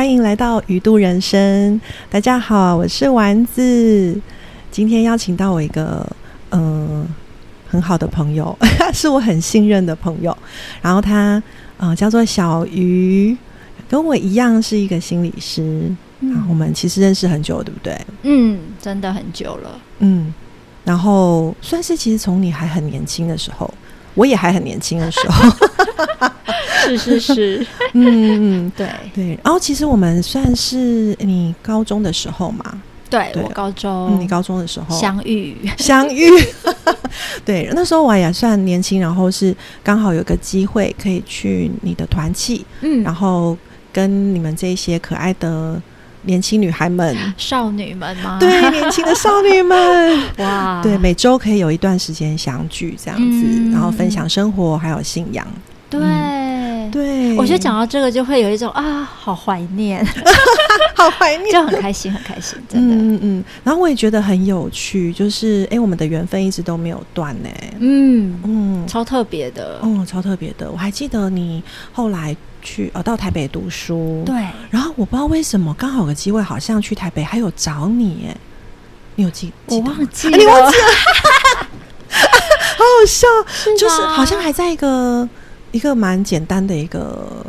欢迎来到鱼度人生。大家好，我是丸子。今天邀请到我一个嗯很好的朋友，是我很信任的朋友。然后他呃叫做小鱼，跟我一样是一个心理师。然后我们其实认识很久，对不对？嗯，真的很久了。嗯，然后算是其实从你还很年轻的时候，我也还很年轻的时候。是 是是，嗯嗯，对。对。然后其实我们算是你高中的时候嘛，对对。我高中、嗯，你高中的时候。相遇，相遇，对，那时候我也算年轻，然后是刚好有个机会可以去你的团契，嗯，然后跟你们这些可爱的年轻女孩们，少女们吗？对，年轻的少女们，哇，对，每周可以有一段时间相聚这样子，嗯。然后分享生活还有信仰，对。对，我觉得讲到这个，就会有一种啊，好怀念，好怀念，就很开心，很开心，真的，嗯嗯嗯，然后我也觉得很有趣，就是哎，我们的缘分一直都没有断呢。嗯，嗯，超特别的，哦，超特别的。我还记得你后来去呃到台北读书，对，然后我不知道为什么刚好有个机会，好像去台北还有找你，哎，你有记我记得吗？忘记啊你忘了，好好笑，就是好像还在一个一个蛮简单的一个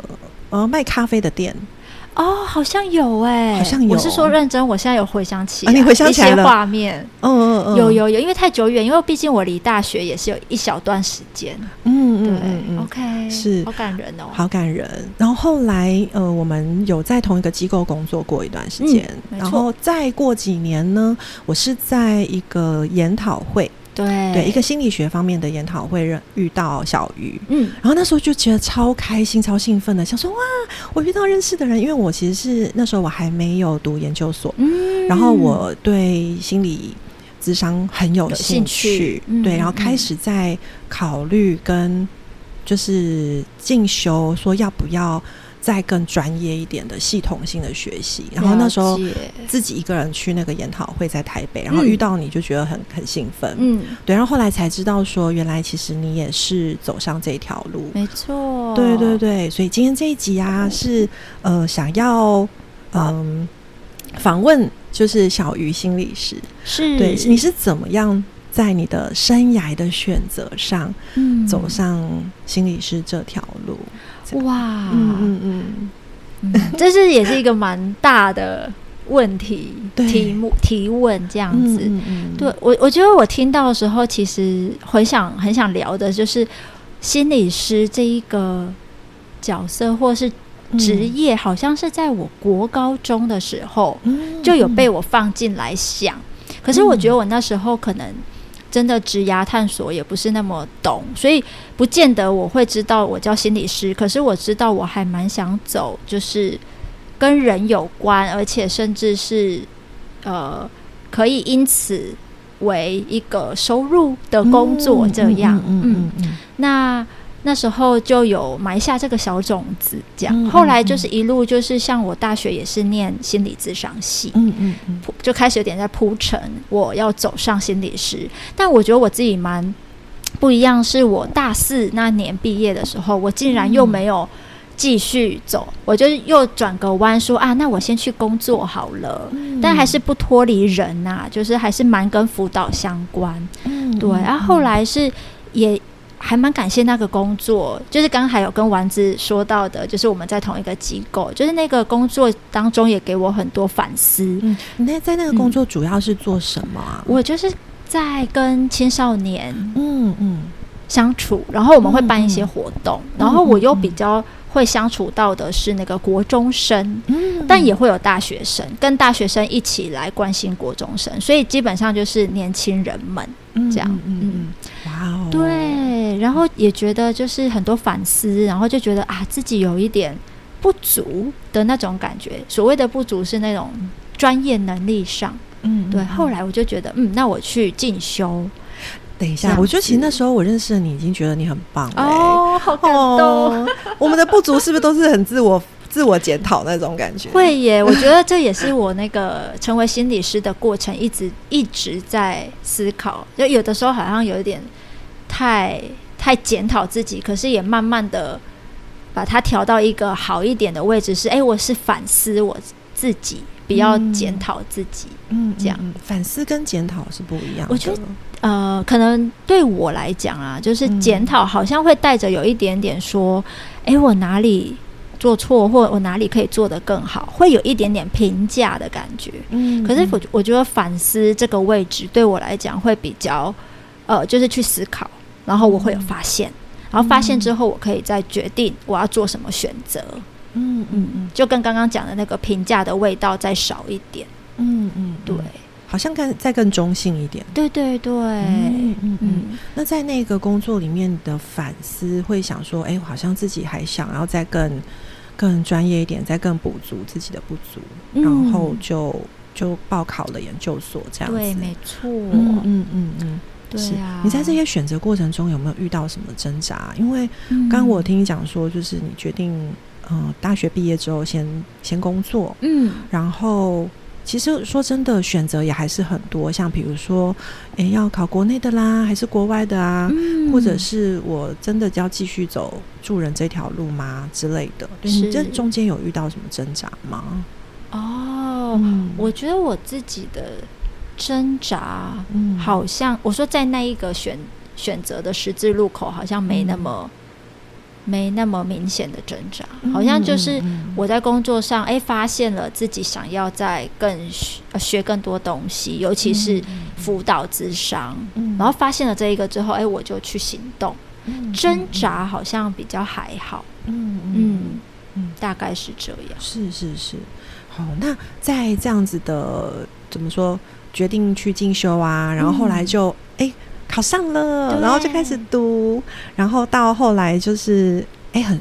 呃卖咖啡的店，哦，好像有哎，好像有。我是说认真，我现在有回想起啊你回想起来一些了画面，嗯嗯嗯，有有有，因为太久远，因为毕竟我离大学也是有一小段时间，嗯嗯嗯嗯。，OK，是。好感人哦，好感人。然后后来，呃，我们有在同一个机构工作过一段时间，嗯然后再过几年呢，我是在一个研讨会，对。对一个心理学方面的研讨会认遇到小鱼。嗯。然后那时候就觉得超开心、超兴奋的，想说哇，我遇到认识的人，因为我其实是那时候我还没有读研究所，嗯。然后我对心理智商很有有兴兴趣。嗯对，然后嗯开始在考虑跟就是进修，说要不要再更专业一点的系统性的学习。然后那时候自己一个人去那个研讨会，在台北，然后嗯。遇到你就觉得很很兴奋，嗯，对，然后后来才知道说，原来其实你也是走上这条路。没错，对对对，所以今天这一集啊，是呃想要嗯访问就是小鱼心理师，是，对，你是怎么样在你的生涯的选择上嗯。走上心理师这条路？哇，嗯嗯嗯，嗯，这是也是一个蛮大的问题对。题目提问这样子。嗯嗯嗯。对我，我觉得我听到的时候，其实很想很想聊的就是心理师这一个角色，或是职业，好像是在我国高中的时候嗯。就有被我放进来想。可是我觉得我那时候可能真的职涯探索也不是那么懂，所以不见得我会知道我叫心理师。可是我知道我还蛮想走，就是跟人有关，而且甚至是呃可以因此为一个收入的工作这样。嗯嗯嗯那那时候就有埋下这个小种子，这样。嗯嗯后来就是一路就是像我大学也是念心理咨商系，嗯嗯嗯就开始有点在铺陈我要走上心理师。但我觉得我自己蛮不一样，是我大四那年毕业的时候，我竟然又没有继续走，我就又转个弯说啊，那我先去工作好了。嗯但还是不脱离人呐、就是还是蛮跟辅导相关。嗯对，然后后来是也还蛮感谢那个工作，就是刚还有跟丸子说到的，就是我们在同一个机构，就是那个工作当中也给我很多反思。嗯，你那在那个工作主要是做什么啊？我就是在跟青少年嗯嗯相处，然后我们会办一些活动，然后我又比较会相处到的是那个国中生，嗯但也会有大学生，跟大学生一起来关心国中生，所以基本上就是年轻人们。这样嗯嗯，哇哦，对，然后也觉得就是很多反思，然后就觉得啊自己有一点不足的那种感觉。所谓的不足是那种专业能力上，嗯，对。嗯后来我就觉得，嗯，那我去进修。等一下，我觉得其实那时候我认识了你，已经觉得你很棒了欸。哦，好感动。哦，我们的不足是不是都是很自我 自我检讨那种感觉？会耶，我觉得这也是我那个成为心理师的过程，一直一直在思考。就有的时候好像有一点太太检讨自己，可是也慢慢的把它调到一个好一点的位置，是哎，我是反思我自己，比较检讨自己。嗯，这样反思跟检讨是不一样。我觉得，呃，可能对我来讲啊，就是检讨好像会带着有一点点说，哎，我哪里做错，或我哪里可以做得更好，会有一点点评价的感觉。嗯，可是我我觉得反思这个位置对我来讲会比较，呃，就是去思考，然后我会有发现。然后发现之后，我可以再决定我要做什么选择。嗯嗯嗯，就跟刚刚讲的那个评价的味道再少一点。嗯嗯，对，好像更再更中性一点。对对对，嗯嗯嗯。那在那个工作里面的反思，会想说，哎，好像自己还想要再更更专业一点，再更补足自己的不足，然后就就报考了研究所，这样子。对，没错。嗯嗯嗯嗯。是啊，你在这些选择过程中有没有遇到什么挣扎？因为刚刚我听你讲说，就是你决定，嗯，大学毕业之后先先工作，嗯，然后其实说真的，选择也还是很多，像比如说，诶，要考国内的啦，还是国外的啊，或者是我真的要继续走助人这条路吗之类的？你这中间有遇到什么挣扎吗？哦，我觉得我自己的。挣扎，嗯，好像我说在那一个选选择的十字路口，好像没那么没那么明显的挣扎，好像就是我在工作上，哎，发现了自己想要在更学更多东西，尤其是辅导智商，然后发现了这一个之后，哎，我就去行动。挣扎好像比较还好，嗯嗯。嗯，大概是这样。是是是，好，那在这样子的怎么说？决定去进修啊，然后后来就哎考上了，然后就开始读，然后到后来就是哎很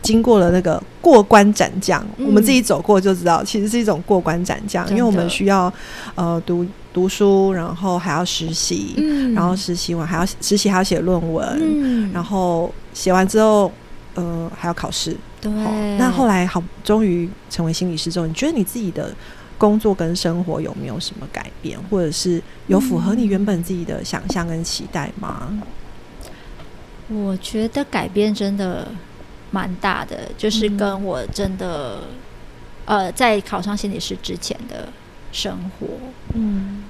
经过了那个过关斩将，我们自己走过就知道，其实是一种过关斩将，因为我们需要呃读读书，然后还要实习，然后实习完还要实习还要写论文，然后写完之后呃还要考试。对，那后来好终于成为心理师之后，你觉得你自己的？工作跟生活有没有什么改变，或者是有符合你原本自己的想象跟期待吗？我觉得改变真的蛮大的，就是跟我真的呃在考上心理师之前的生活，嗯，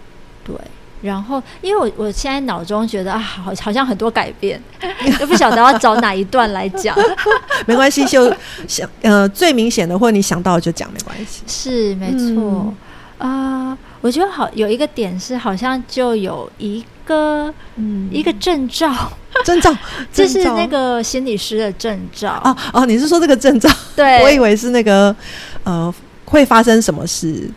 对。然后，因为我我现在脑中觉得啊，好好像很多改变，都不晓得要找哪一段来讲。没关系，就想呃最明显的，或你想到就讲，没关系。是没错啊，我觉得好有一个点是，好像就有一个嗯一个证照，证照 这是那个心理师的证照哦哦，你是说这个证照？对，我以为是那个呃会发生什么事。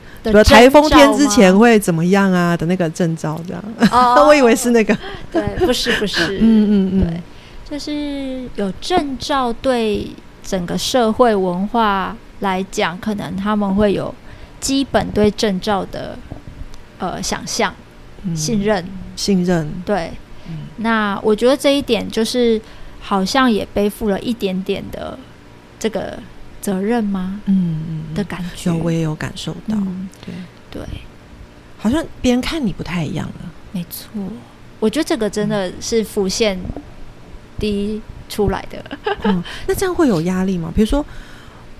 台风天之前会怎么样啊？的那个证照这样，我以为是那个。对，不是不是，嗯嗯嗯，对，就是有证照，对整个社会文化来讲，可能他们会有基本对证照的呃想象、信任、信任。对，那我觉得这一点就是好像也背负了一点点的这个。责任吗？嗯嗯的感觉，有我也有感受到。对对，好像别人看你不太一样了。没错，我觉得这个真的是浮现第一出来的。嗯，那这样会有压力吗？比如说，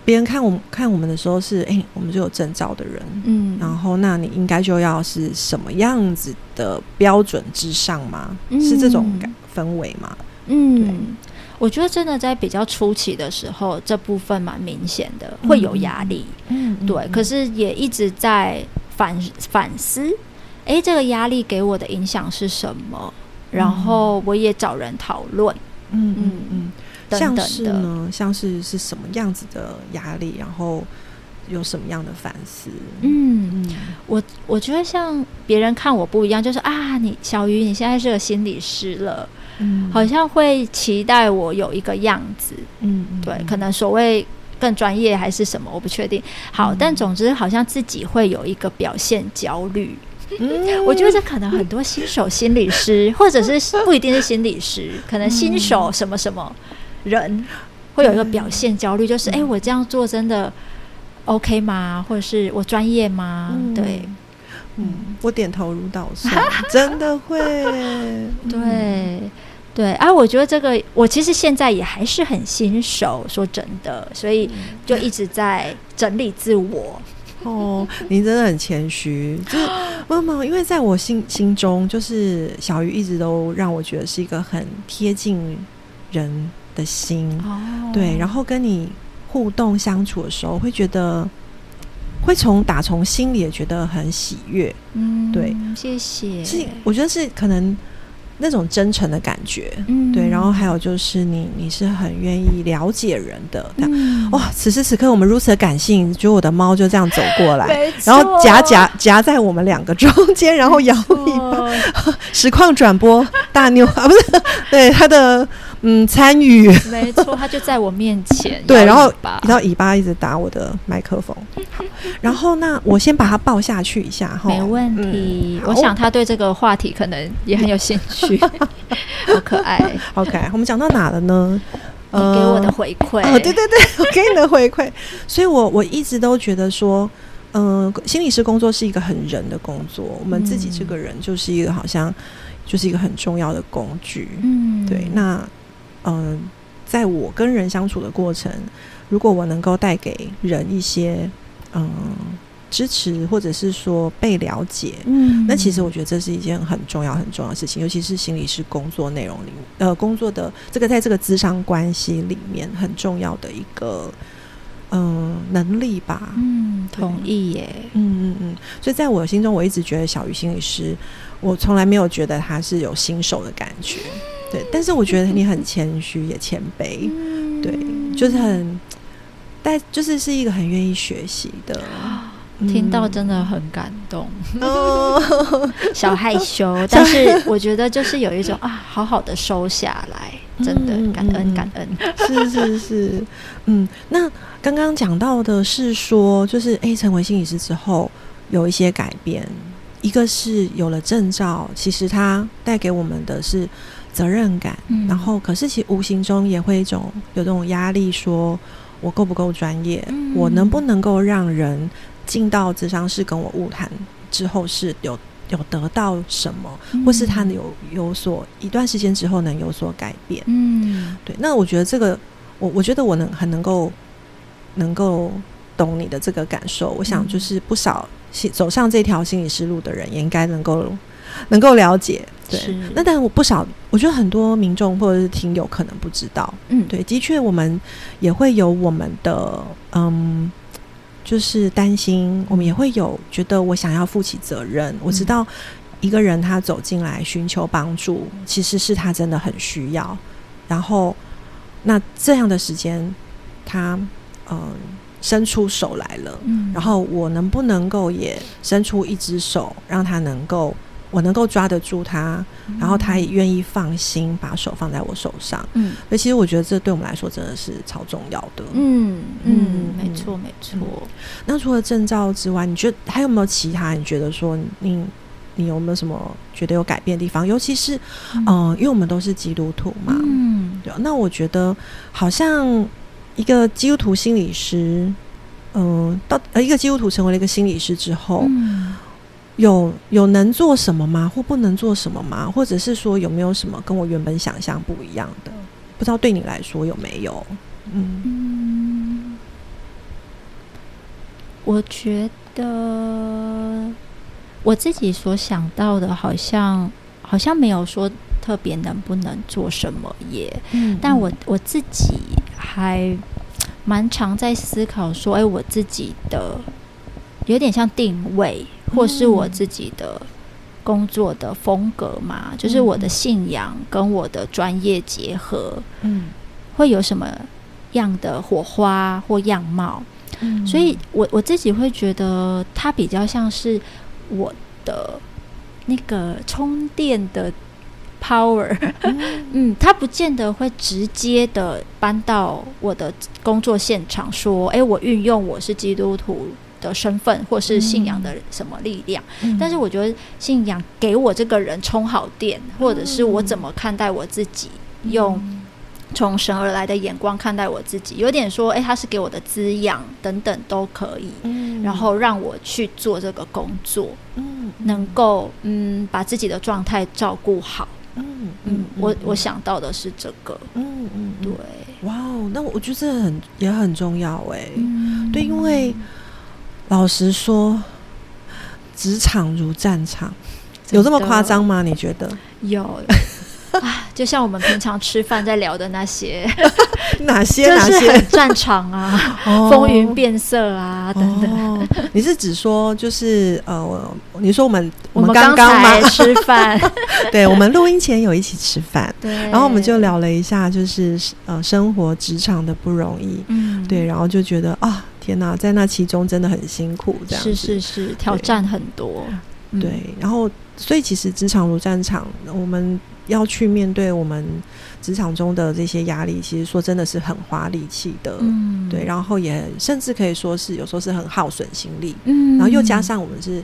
别人看我们看我们的时候是，哎，我们就有证照的人，嗯，然后那你应该就要是什么样子的标准之上吗？是这种感氛围吗？嗯。我觉得真的在比较初期的时候，这部分蛮明显的，会有压力。嗯，对。可是也一直在反反思，哎，这个压力给我的影响是什么？然后我也找人讨论。嗯嗯嗯，像是呢，像是是什么样子的压力？然后有什么样的反思？嗯嗯，我我觉得像别人看我不一样，就是啊，你小鱼，你现在是个心理师了。嗯，好像会期待我有一个样子，嗯，对，可能所谓更专业还是什么，我不确定。好，但总之好像自己会有一个表现焦虑。嗯，我觉得这可能很多新手心理师，或者是不一定是心理师，可能新手什么什么人会有一个表现焦虑，就是哎，我这样做真的 OK 吗？或者是我专业吗？对。嗯，我点头如捣蒜，真的会。对对啊，我觉得这个我其实现在也还是很新手，说真的，所以就一直在整理自我。哦，您真的很谦虚，就是 妈妈，因为在我心心中，就是小鱼一直都让我觉得是一个很贴近人的心，哦，对，然后跟你互动相处的时候，会觉得会从打从心里也觉得很喜悦，嗯，对，谢谢。是我觉得是可能那种真诚的感觉，嗯。对，然后还有就是你你是很愿意了解人的，这样。嗯。哇，此时此刻我们如此的感性，觉得我的猫就这样走过来，然后夹夹夹在我们两个中间，然后摇尾巴，哦 实况转播大妞啊，不是对它的嗯参与，没错，他就在我面前，对，然后然后尾巴一直打我的麦克风，好，然后那我先把他抱下去一下哈，没问题。嗯我想他对这个话题可能也很有兴趣，好可爱。OK，我们讲到哪了呢？你给我的回馈，哦，对对对，我给你的回馈，所以我我一直都觉得说，嗯、心理师工作是一个很人的工作，我们自己这个人就是一个好像就是一个很重要的工具，嗯，对，那嗯、在我跟人相处的过程，如果我能够带给人一些嗯、支持，或者是说被了解，嗯，那其实我觉得这是一件很重要、很重要的事情，尤其是心理师工作内容里，呃，工作的这个在这个咨商关系里面很重要的一个嗯、能力吧。嗯，同意耶，嗯嗯嗯，所以在我心中，我一直觉得小鱼心理师，我从来没有觉得他是有新手的感觉，对。但是我觉得你很谦虚，也谦卑，对，就是很，但就是是一个很愿意学习的。听到嗯真的很感动，哦，小害羞，但是我觉得就是有一种啊，好好的收下来，真的感恩感恩。是是是，嗯，那刚刚讲到的是说，就是诶，成为心理师之后有一些改变，一个是有了证照，其实它带给我们的是责任感，嗯然后可是其实无形中也会一种有这种压力，说我够不够专业，嗯我能不能够让人进到智商室跟我晤谈之后是有有得到什么，或是他有有所一段时间之后能有所改变。嗯对，那我觉得这个，我我觉得我能很能够能够懂你的这个感受。我想嗯就是不少走上这条心理师路的人，也应该能够能够了解。对，那但我不少，我觉得很多民众或者是听友可能不知道。嗯，对，的确，我们也会有我们的嗯。就是担心，我们也会有觉得我想要负起责任。我知嗯道一个人他走进来寻求帮助，其实是他真的很需要。然后，那这样的时间，他嗯、伸出手来了，嗯，然后我能不能够也伸出一只手，让他能够我能够抓得住他，然后他也愿意放心把手放在我手上。嗯所以其实我觉得这对我们来说真的是超重要的。嗯嗯，没嗯错没错。那除了证照之外，你觉得还有没有其他？你觉得说你你有没有什么觉得有改变的地方？尤其是嗯、呃因为我们都是基督徒嘛，嗯对啊。那我觉得好像一个基督徒心理师，嗯、到呃一个基督徒成为了一个心理师之后，嗯有有能做什么吗？或不能做什么吗？或者是说有没有什么跟我原本想象不一样的？不知道对你来说有没有？嗯嗯，我觉得我自己所想到的，好像好像没有说特别能不能做什么耶。嗯但我我自己还蛮常在思考说，哎，我自己的有点像定位，或是我自己的工作的风格嘛，就是我的信仰跟我的专业结合，嗯。会有什么样的火花或样貌？嗯。所以我我自己会觉得它比较像是我的那个充电的 power，嗯，它不见得会直接的搬到我的工作现场，说，诶，我运用我是基督徒的身份或是信仰的什么力量。嗯。但是我觉得信仰给我这个人充好电，或者是我怎么看待我自己，用从神而来的眼光看待我自己，有点说，诶，他是给我的滋养等等都可以，嗯。然后让我去做这个工作，嗯能够嗯把自己的状态照顾好。嗯嗯，我我想到的是这个，嗯嗯，对，哇哦，那我觉得这很也很重要哎，嗯。对，因为老实说，职场如战场，有这么夸张吗？你觉得？有。啊，就像我们平常吃饭在聊的那些，哪 些哪些？战场啊，哦。风云变色啊等等。哦，你是指说就是呃，我你说我们我们刚刚才吗？吃饭，对，我们录音前有一起吃饭，对，然后我们就聊了一下，就是呃生活职场的不容易，嗯，对，然后就觉得啊，天哪，在那其中真的很辛苦，这样是是是，挑战很多，嗯对，然后所以其实职场如战场，我们要去面对我们职场中的这些压力，其实说真的是很花力气的，嗯，对，然后也甚至可以说是有时候是很耗损心力，嗯，然后又加上我们是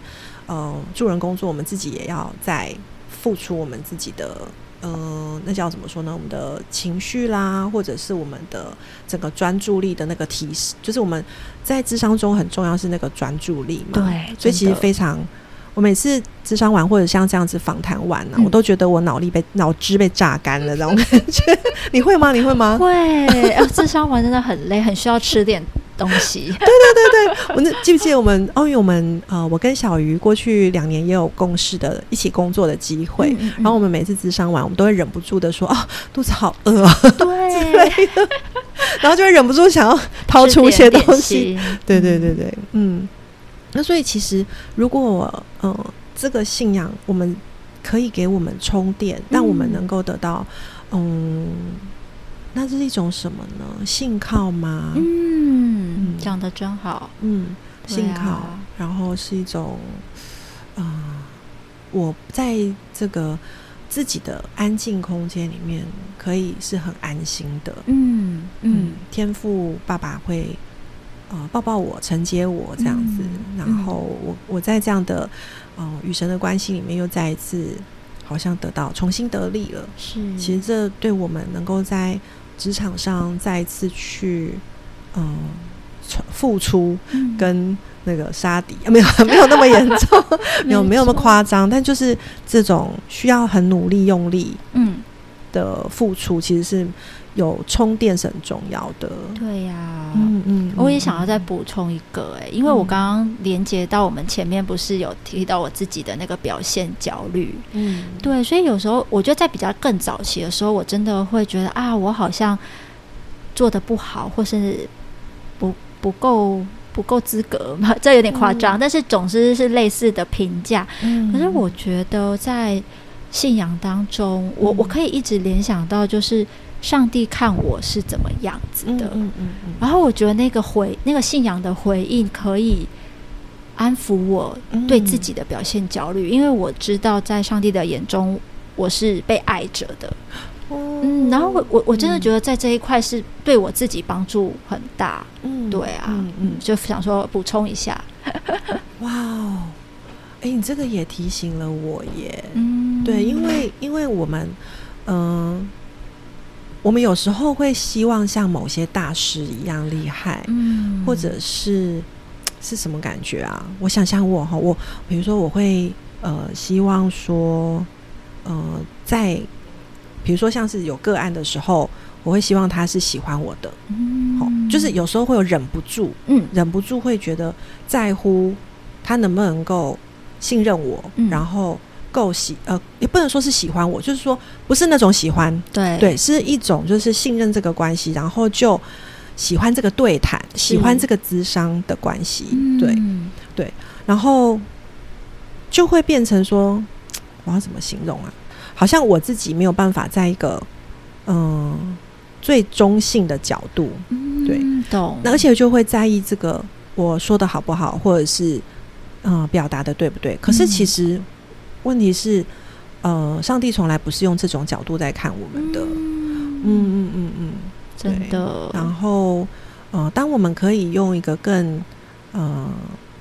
呃助人工作，我们自己也要在付出我们自己的。呃，那叫怎么说呢？我们的情绪啦，或者是我们的整个专注力的那个提示，就是我们在智商中很重要是那个专注力嘛。对，所以其实非常，我每次智商完或者像这样子访谈完呢、嗯我都觉得我脑力被脑汁被榨干了，这种感觉。你会吗？你会吗？会，呃，智商完真的很累，很需要吃点东西。对，对，对我那记不记得我们？哦，因为我们呃，我跟小鱼过去两年也有共事的，一起工作的机会。嗯，嗯然后我们每次智商完，我们都会忍不住的说：“哦，肚子好饿、对，” 然后就会忍不住想要掏出一些东西。对对对对，嗯。那所以其实，如果呃这个信仰，我们可以给我们充电，让我们能够得到，嗯，那这是一种什么呢？信靠吗？嗯嗯，讲的真好，嗯，信靠，啊然后是一种，呃，我在这个自己的安静空间里面，可以是很安心的。嗯嗯，天赋爸爸会呃抱抱我、承接我这样子，嗯然后我我在这样的呃与神的关系里面，又再一次好像得到重新得力了。是，其实这对我们能够在职场上再一次去嗯、付出嗯。跟那个杀敌，没有没有那么严重，没有没有那么，夸张，但就是这种需要很努力用力嗯，的付出，其实是有充电是很重要的。对呀，嗯嗯，我也嗯想要再补充一个、哎，因为我嗯。刚刚连接到我们前面不是有提到我自己的那个表现焦虑，嗯，对，所以有时候我觉得在比较更早期的时候，我真的会觉得啊，我好像做的不好，或是不不够不够资格嘛，这有点夸张，但是总之是类似的评价。嗯。可是我觉得在信仰当中，我我嗯可以一直联想到，就是上帝看我是怎么样子的，然后我觉得那个回那个信仰的回应可以安抚我嗯。对自己的表现焦虑，因为我知道在上帝的眼中我是被爱着的。嗯，然后我我我真的觉得在这一块是对我自己帮助很大。嗯对啊，嗯就想说补充一下。哇哦，哎，你这个也提醒了我耶。嗯，对，因为因为我们，嗯、我们有时候会希望像某些大师一样厉害，嗯，或者是是什么感觉啊？我想想我哈，我比如说我会呃希望说，呃，在比如说像是有个案的时候，我会希望他是喜欢我的，嗯，好、就是有时候会有忍不住，嗯。忍不住会觉得在乎他能不能够信任我，嗯。然后够喜呃，也不能说是喜欢我，就是说不是那种喜欢，对。对，是一种就是信任这个关系，然后就喜欢这个对谈，喜欢这个智商的关系，对，对然后就会变成说，我要怎么形容啊？好像我自己没有办法在一个嗯、最中性的角度，对嗯懂。那而且就会在意这个我说的好不好，或者是嗯、呃表达的对不对？可是嗯其实问题是，呃，上帝从来不是用这种角度在看我们的，嗯嗯，嗯嗯嗯。真的。然后呃，当我们可以用一个更呃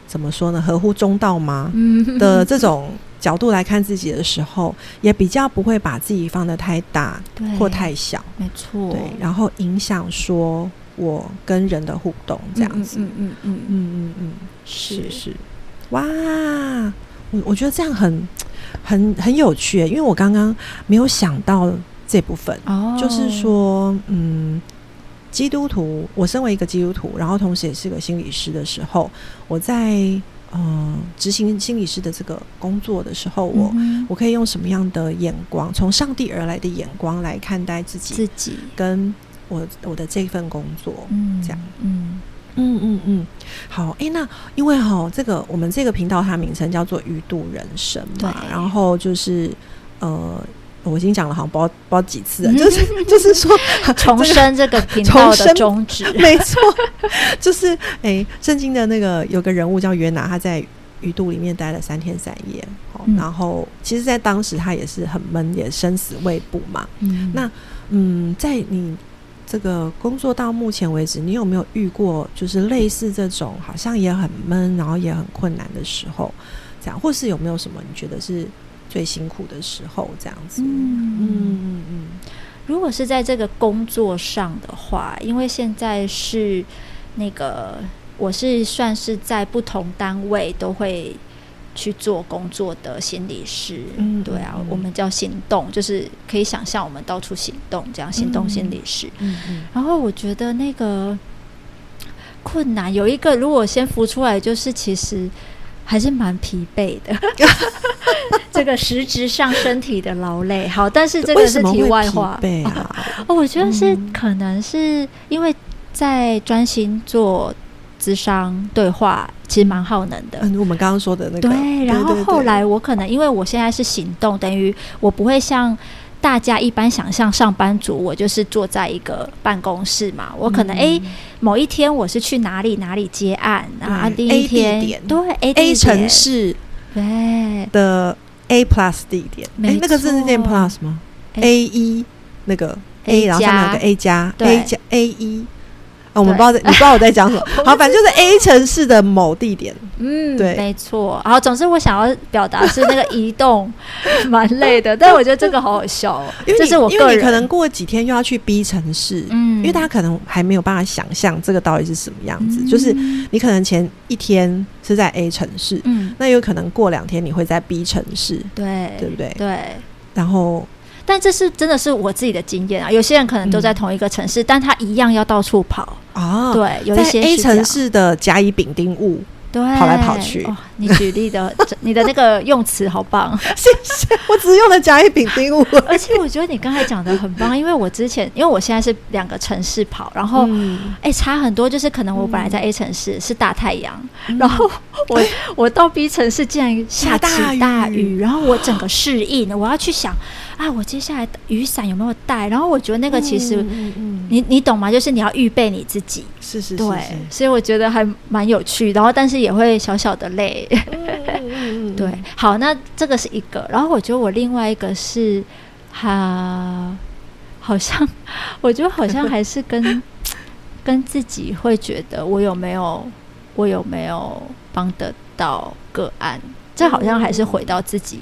怎么说呢，合乎中道吗嗯 的这种角度来看自己的时候，也比较不会把自己放得太大或太小，没错，对，然后影响说我跟人的互动这样子。嗯嗯嗯嗯，嗯。嗯是。是，哇，我我觉得这样很很很有趣，因为我刚刚没有想到这部分，哦。就是，说，嗯，基督徒，我身为一个基督徒，然后同时也是个心理师的时候，我在嗯执行心理师的这个工作的时候，我、嗯我可以用什么样的眼光，从上帝而来的眼光来看待自己自己，跟我我的这份工作。嗯，这样，嗯。嗯嗯嗯，好，诶，那因为哈，这个我们这个频道它名称叫做“鱼度人生”嘛，然后就是呃，我已经讲了好像不知道不知道几次了，就是就是说 重生这个频重道的 生宗旨，没错，就是诶，圣经的那个有个人物叫约拿，他在鱼肚里面待了三天三夜，哦嗯然后其实，在当时他也是很闷，也生死未卜嘛。嗯那嗯，在你这个工作到目前为止，你有没有遇过就是类似这种好像也很闷，然后也很困难的时候？这样，或是有没有什么你觉得是最辛苦的时候？这样子，嗯嗯嗯嗯如果是在这个工作上的话，因为现在是那个我是算是在不同单位都会去做工作的心理师，嗯对啊，我们叫行动，就是可以想象我们到处行动，这样行动心理师。嗯嗯然后我觉得那个困难有一个，如果先浮出来，就是其实还是蛮疲惫的，这个实质上身体的劳累。好，但是这为个是题外话。哦，我觉得是嗯可能是因为在专心做智商对话，其实蛮耗能的。嗯，我们刚刚说的那个，对，然后对后来我可能因为我现在是行动，等于我不会像大家一般想象上班族，我就是坐在一个办公室嘛。我可能嗯诶，某一天我是去哪里哪里接案啊，对第 A 一天对 A 地 A 城市对的 A plus 地点，没哎，那个是那件 plus 吗 A？A 一那个 A，A 然后上面有个 A 加对 A 加 A 一。啊，我们不知道在，你不知道我在讲什么。好，反正就是 A 城市的某地点。嗯，对没错。然后总之我想要表达是那个移动 蛮累的，但我觉得这个好好笑哦，因为你这是我因为你可能过几天又要去 B 城市，嗯，因为大家可能还没有办法想象这个到底是什么样子。嗯就是你可能前一天是在 A 城市，嗯，那有可能过两天你会在 B 城市，对对不对？对。然后但这是真的是我自己的经验啊，有些人可能都在同一个城市，但他一样要到处跑。啊，对，有一些城市的甲乙丙丁戊，对跑来跑去哦，你举例的，你的那个用词好棒，谢谢，我只用了甲乙丙丁戊。而且我觉得你刚才讲的很棒，因为我之前因为我现在是两个城市跑，然后。嗯哎、差很多，就是可能我本来在 A 城市是大太阳，嗯 然后我我到 B 城市竟然下起大雨雨，然后我整个适应，我要去想啊，我接下来雨伞有没有带？然后我觉得那个其实、嗯嗯嗯你你懂吗？就是你要预备你自己，是是是对，所以我觉得还蛮有趣，然后但是也会小小的累。对，好，那这个是一个，然后我觉得我另外一个是，哈、好像我觉得好像还是跟 跟自己会觉得我有没有我有没有帮得到个案，这好像还是回到自己。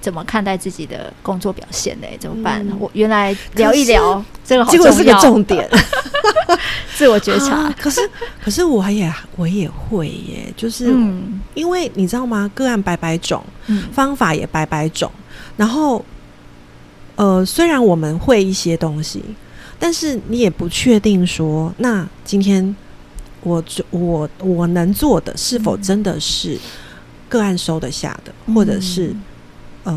怎么看待自己的工作表现呢？怎么办？嗯我原来聊一聊这个好结果是个要重点。自我觉察啊。可是可是我也我也会耶，就是嗯因为你知道吗？个案百百种，嗯方法也百百种，然后呃，虽然我们会一些东西，但是你也不确定说，那今天我做我我能做的是否嗯真的是个案收得下的，或者是呃，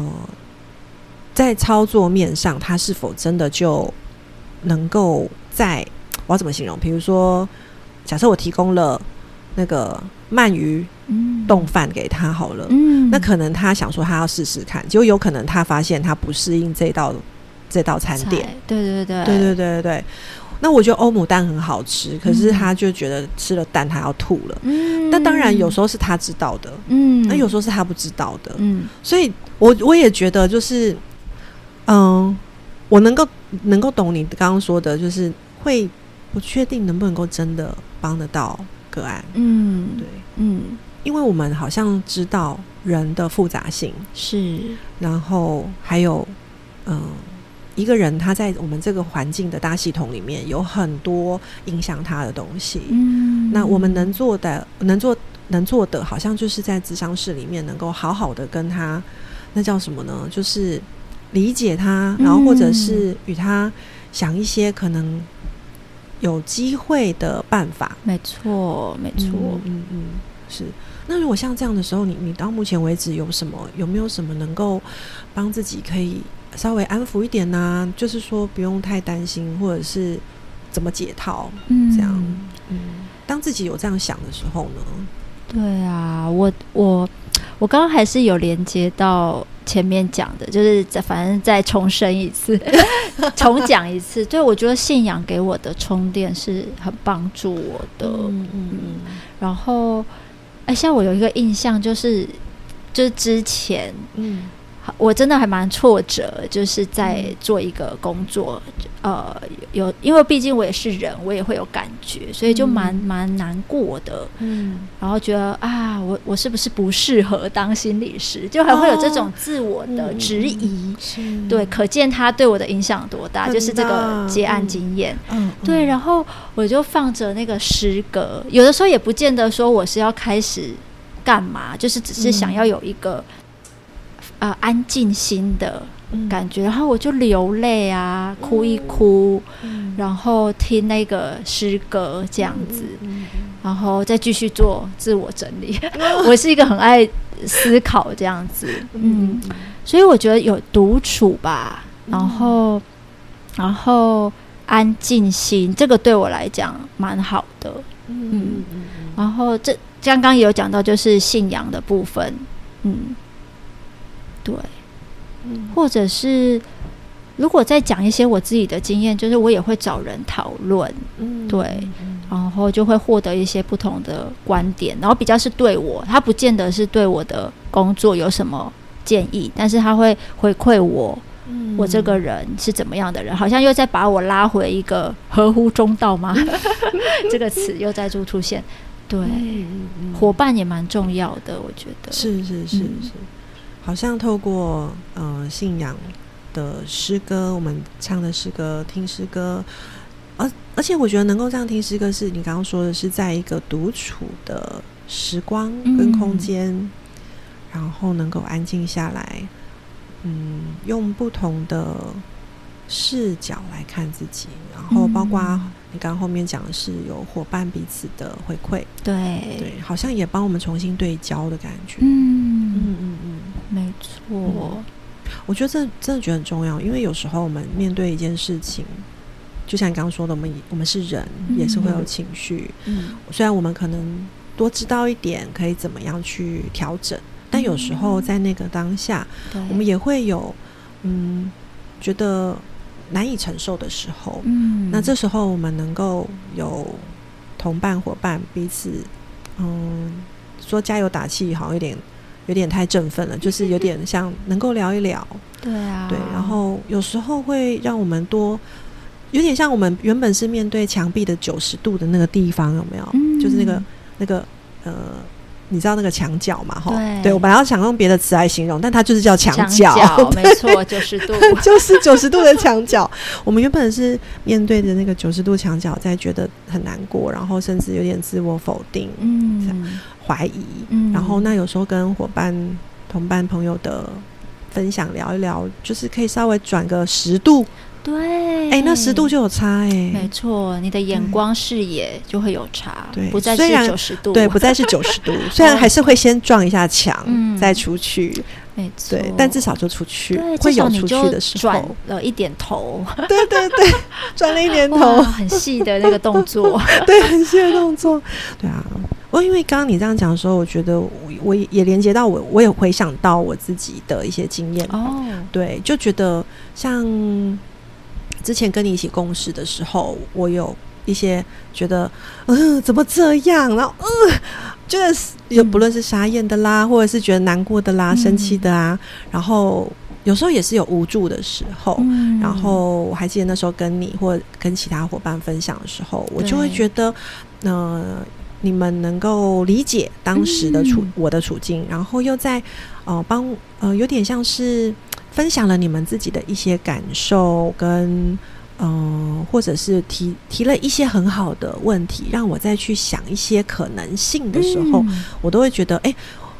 在操作面上，他是否真的就能够在？我要怎么形容？比如说，假设我提供了那个鳗鱼冻饭给他好了，嗯，那可能他想说他要试试看，就有可能他发现他不适应这道这道餐点，对对对，对对对对对。那我觉得欧姆蛋很好吃，可是他就觉得吃了蛋他要吐了。嗯。那当然有时候是他知道的，嗯。那有时候是他不知道的。嗯。所以我我也觉得就是，嗯，我能够能够懂你刚刚说的，就是会不确定能不能够真的帮得到个案。嗯。对，嗯。因为我们好像知道人的复杂性，是。然后还有，嗯、一个人他在我们这个环境的大系统里面有很多影响他的东西。嗯那我们能做的，能做能做的，好像就是在智商室里面能够好好的跟他，那叫什么呢？就是理解他，然后或者是与他想一些可能有机会的办法。没错，没错，嗯嗯，是。那如果像这样的时候，你你到目前为止有什么有没有什么能够帮自己可以稍微安抚一点呢？就是说不用太担心，或者是怎么解套？嗯，这样。嗯，当自己有这样想的时候呢？对啊，我我我刚刚还是有连接到前面讲的，就是在反正再重申一次，重讲一次。对，我觉得信仰给我的充电是很帮助我的。嗯嗯嗯，然后。哎，像我有一个印象，就是就是之前，嗯，我真的还蛮挫折，就是在做一个工作，呃，有因为毕竟我也是人，我也会有感觉，所以就蛮蛮难过的，嗯，然后觉得啊，我我是不是不适合当心理师？就还会有这种自我的质疑，对，可见他对我的影响多大，就是这个接案经验，嗯，对，然后我就放着那个诗歌，有的时候也不见得说我是要开始。干嘛？就是只是想要有一个呃安静心的感觉，然后我就流泪啊，哭一哭，然后听那个诗歌这样子，然后再继续做自我整理。我是一个很爱思考这样子，嗯，所以我觉得有独处吧，然后然后安静心，这个对我来讲蛮好的，嗯，然后这。刚刚也有讲到，就是信仰的部分，嗯，对，嗯，或者是如果再讲一些我自己的经验，就是我也会找人讨论，嗯，对，然后就会获得一些不同的观点，然后比较是对我，他不见得是对我的工作有什么建议，但是他会回馈我，我这个人是怎么样的人，好像又在把我拉回一个合乎中道吗？这个词又再度出现。对，伙伴也蛮重要的，我觉得。是是是是，好像透过呃信仰的诗歌，我们唱的诗歌，听诗歌，而而且我觉得能够这样听诗歌，是你刚刚说的是在一个独处的时光跟空间，然后能够安静下来，嗯，用不同的视角来看自己，然后包括。你刚刚后面讲的是有伙伴彼此的回馈，对对，好像也帮我们重新对焦的感觉。嗯嗯嗯嗯，没错。我觉得这真的觉得很重要，因为有时候我们面对一件事情，就像你刚刚说的，我们我们是人，也是会有情绪。嗯，虽然我们可能多知道一点，可以怎么样去调整，但有时候在那个当下，我们也会有嗯觉得。难以承受的时候，嗯，那这时候我们能够有同伴伙伴彼此，嗯，说加油打气，好像有点有点太振奋了，就是有点像能够聊一聊，对啊，对，然后有时候会让我们多有点像我们原本是面对墙壁的九十度的那个地方，有没有？就是那个那个呃。你知道那个墙角嘛？哈，对，我本来要想用别的词来形容，但它就是叫墙角，没错，九十度，就是九十度的墙角。我们原本是面对着那个九十度墙角，在觉得很难过，然后甚至有点自我否定，嗯，怀疑，嗯，然后那有时候跟伙伴、同伴、朋友的分享聊一聊，就是可以稍微转个十度。对，哎，那十度就有差哎，没错，你的眼光视野就会有差，对，不再是九十度，对，不再是九十度，虽然还是会先撞一下墙，再出去，没错，对，但至少就出去，会有出去的时候，转了一点头，对对对，转了一点头，很细的那个动作，对，很细的动作，对啊，我因为刚刚你这样讲的时候，我觉得我我也连接到我，我也回想到我自己的一些经验哦，对，就觉得像。之前跟你一起共事的时候，我有一些觉得，嗯，怎么这样？然后，嗯，就是有不论是傻眼的啦，或者是觉得难过的啦、生气的啊，然后有时候也是有无助的时候。然后我还记得那时候跟你或跟其他伙伴分享的时候，我就会觉得，呃，你们能够理解当时的处我的处境，然后又在呃帮呃有点像是。分享了你们自己的一些感受跟嗯，或者是提提了一些很好的问题，让我再去想一些可能性的时候，嗯。我都会觉得，哎、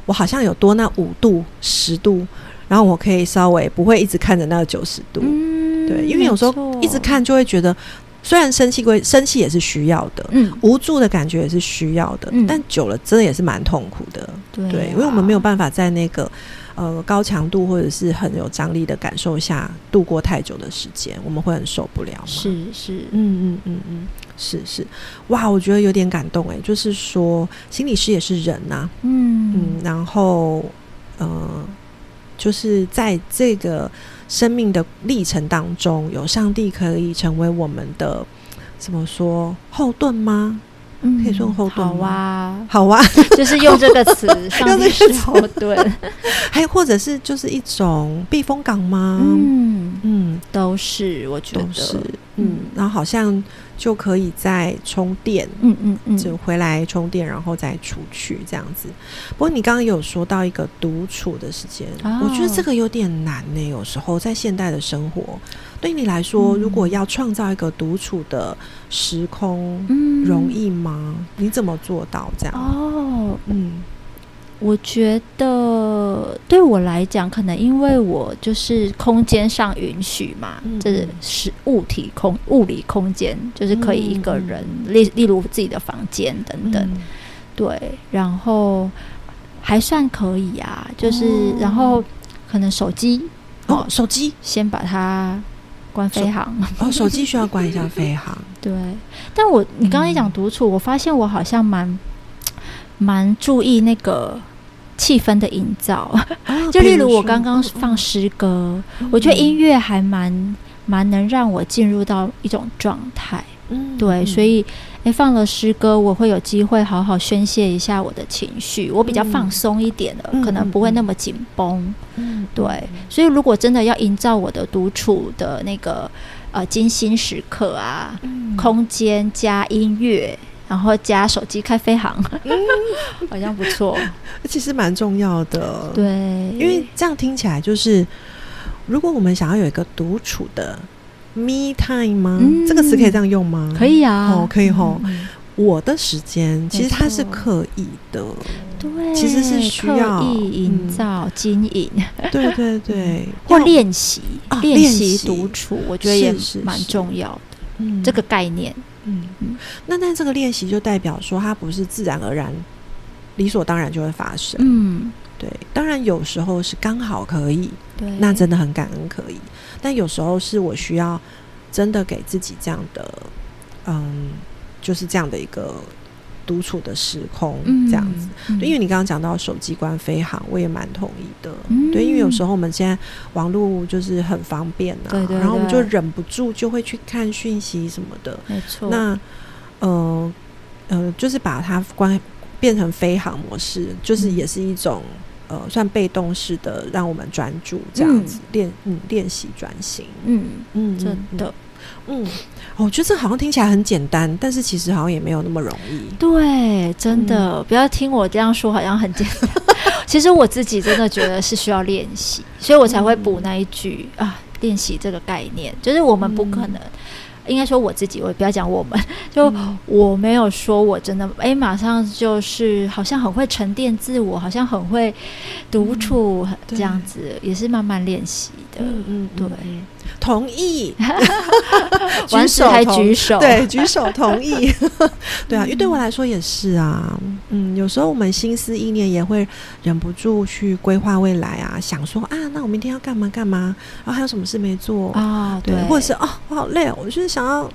我好像有多那五度、十度，然后我可以稍微不会一直看着那个九十度，嗯对，因为有时候一直，看就会觉得，虽然生气归生气也是需要的，嗯，无助的感觉也是需要的，嗯。但久了真的也是蛮痛苦的，对因为我们没有办法在那个呃高强度或者是很有张力的感受下度过太久的时间，我们会很受不了吗。是是，嗯嗯嗯嗯，是是，哇，我觉得有点感动哎，就是说心理师也是人呐、嗯嗯，然后呃，就是在这个生命的历程当中，有上帝可以成为我们的怎么说后盾吗？嗯可以说后盾好哇啊，好啊，就是用这个词，上帝是后盾，还有或者是就是一种避风港吗？嗯，嗯，都是我觉得。都是，嗯嗯，然后好像就可以再充电，嗯嗯嗯，就回来充电，然后再出去这样子。不过你刚刚有说到一个独处的时间，哦我觉得这个有点难呢、有时候在现代的生活，对你来说，嗯如果要创造一个独处的时空，嗯容易吗？你怎么做到这样？哦。嗯我觉得对我来讲，可能因为我就是空间上允许嘛，嗯这是物体空物理空间，就是可以一个嗯人，例例如自己的房间等等，嗯。对，然后还算可以啊，就是、哦。然后可能手机哦哦，，手机。先把它关飞行，哦，手机需要关一下飞行。对。但我你刚刚一嗯。讲独处，我发现我好像蛮蛮注意那个气氛的营造。哦 就例如我刚刚嗯放诗歌，嗯我觉得音乐还蛮蛮能让我进入到一种状态。嗯对，嗯所以诶，放了诗歌，我会有机会好好宣泄一下我的情绪，我比较嗯放松一点的，嗯可能不会那么紧绷。嗯对，所以如果真的要营造我的独处的那个呃精心时刻啊，嗯空间加音乐。然后加手机开飞行，嗯。好像不错。其实蛮重要的。对，因为这样听起来就是，如果我们想要有一个独处的 me time 吗？嗯。这个词可以这样用吗？可以啊，哦可以吼。嗯。我的时间其实它是没错刻意的，对，其实是需要营嗯造、经营。对对对，或要练习啊练习独处，我觉得也蛮重要的。嗯。这个概念，嗯。嗯那但这个练习就代表说，它不是自然而然、理所当然就会发生。嗯，对，当然有时候是刚好可以，对，那真的很感恩可以，但有时候是我需要真的给自己这样的，嗯，就是这样的一个独处的时空，这样子。，嗯对，因为你刚刚讲到手机关飞行，我也蛮同意的。嗯对，因为有时候我们现在网络就是很方便啊，对对然后我们就忍不住就会去看讯息什么的。没错，那呃呃，就是把它关变成飞行模式，就是嗯也是一种、呃算被动式的让我们专注这样子练嗯练习专心。嗯，嗯，真的，嗯，嗯，哦我觉得这好像听起来很简单，但是其实好像也没有那么容易。对，真的，不要听我这样说，好像很简单。其实我自己真的觉得是需要练习，所以我才会补那一句啊，练习这个概念，就是我们不可能。应该说我自己，我不要讲我们，就嗯。我没有说我真的哎，马上就是好像很会沉淀自我，好像很会独处，对这样子也是慢慢练习的。嗯嗯，对，嗯同意，举手还举手，对，举手同意。对啊，因为对我来说也是啊。嗯，有时候我们心思意念也会忍不住去规划未来啊，想说啊，那我明天要干嘛干嘛，然后还有什么事没做啊，对，或者是哦，我好累哦，我就是想要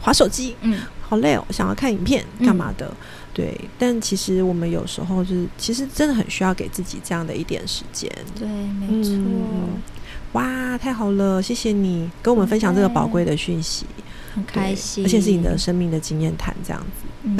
划手机，嗯好累哦，想要看影片干嘛的。对，但其实我们有时候就是，其实真的很需要给自己这样的一点时间。对，没错，嗯哇，太好了，谢谢你跟我们分享这个宝贵的讯息，很开心，而且是你的生命的经验谈，这样子。嗯，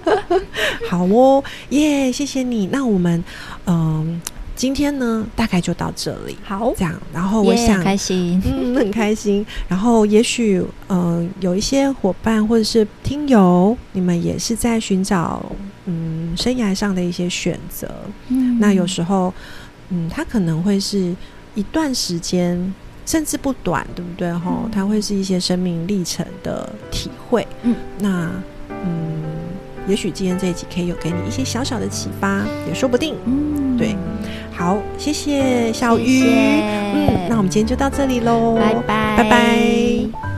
好哦，耶，谢谢你。那我们嗯，今天呢大概就到这里，好，这样。然后我想耶很，开心，嗯，很开心。然后也许嗯、呃有一些伙伴或者是听友，你们也是在寻找嗯生涯上的一些选择。嗯那有时候，嗯，他可能会是一段时间甚至不短，对不对？哈，它会是一些生命历程的体会。嗯，那嗯，也许今天这一集可以有给你一些小小的启发，也说不定。嗯，对，好，谢谢小谢鱼。谢嗯，那我们今天就到这里喽，拜拜，拜拜。